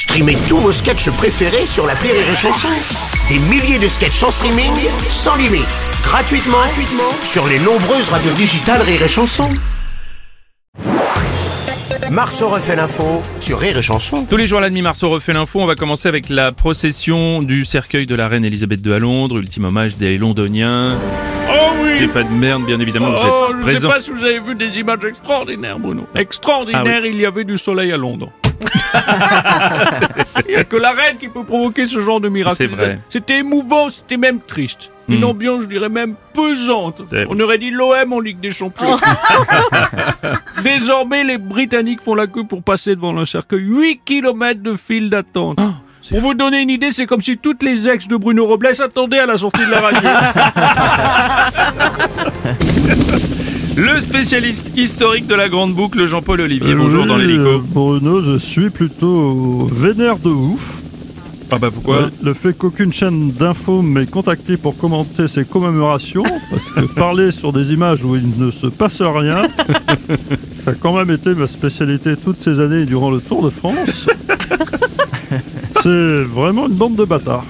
Streamez tous vos sketchs préférés sur la Rire et Chanson. Des milliers de sketchs en streaming, sans limite, gratuitement, gratuitement sur les nombreuses radios digitales Rire et Chanson. Marceau refait l'info sur Rire et Chanson. Tous les jours à la demi Marceau refait l'info. On va commencer avec la procession du cercueil de la reine Elisabeth II à Londres, ultime hommage des Londoniens. Oh oui Stéphane Merne, bien évidemment, vous Oh, êtes je ne sais présent. pas si vous avez vu des images extraordinaires, Bruno. Extraordinaire, Ah il y avait du soleil à Londres. il n'y a que la reine qui peut provoquer ce genre de miracle. C'est vrai. C'était émouvant, c'était même triste. Une Hmm. ambiance, je dirais même pesante. On aurait dit l'OM en Ligue des Champions. Désormais, les Britanniques font la queue pour passer devant le cercueil. 8 km de file d'attente. Oh, c'est Pour vous donner une idée, c'est comme si toutes les ex de Bruno Robles attendaient à la sortie de la radio. Le spécialiste historique de la grande boucle, Jean-Paul Olivier. Bonjour Oui, dans l'hélico. euh, Bruno, je suis plutôt vénère de ouf. Ah bah pourquoi? Ouais, Le fait qu'aucune chaîne d'info m'ait contacté pour commenter ces commémorations, parce que parler sur des images où il ne se passe rien, ça a quand même été ma spécialité toutes ces années durant le Tour de France. C'est vraiment une bande de bâtards.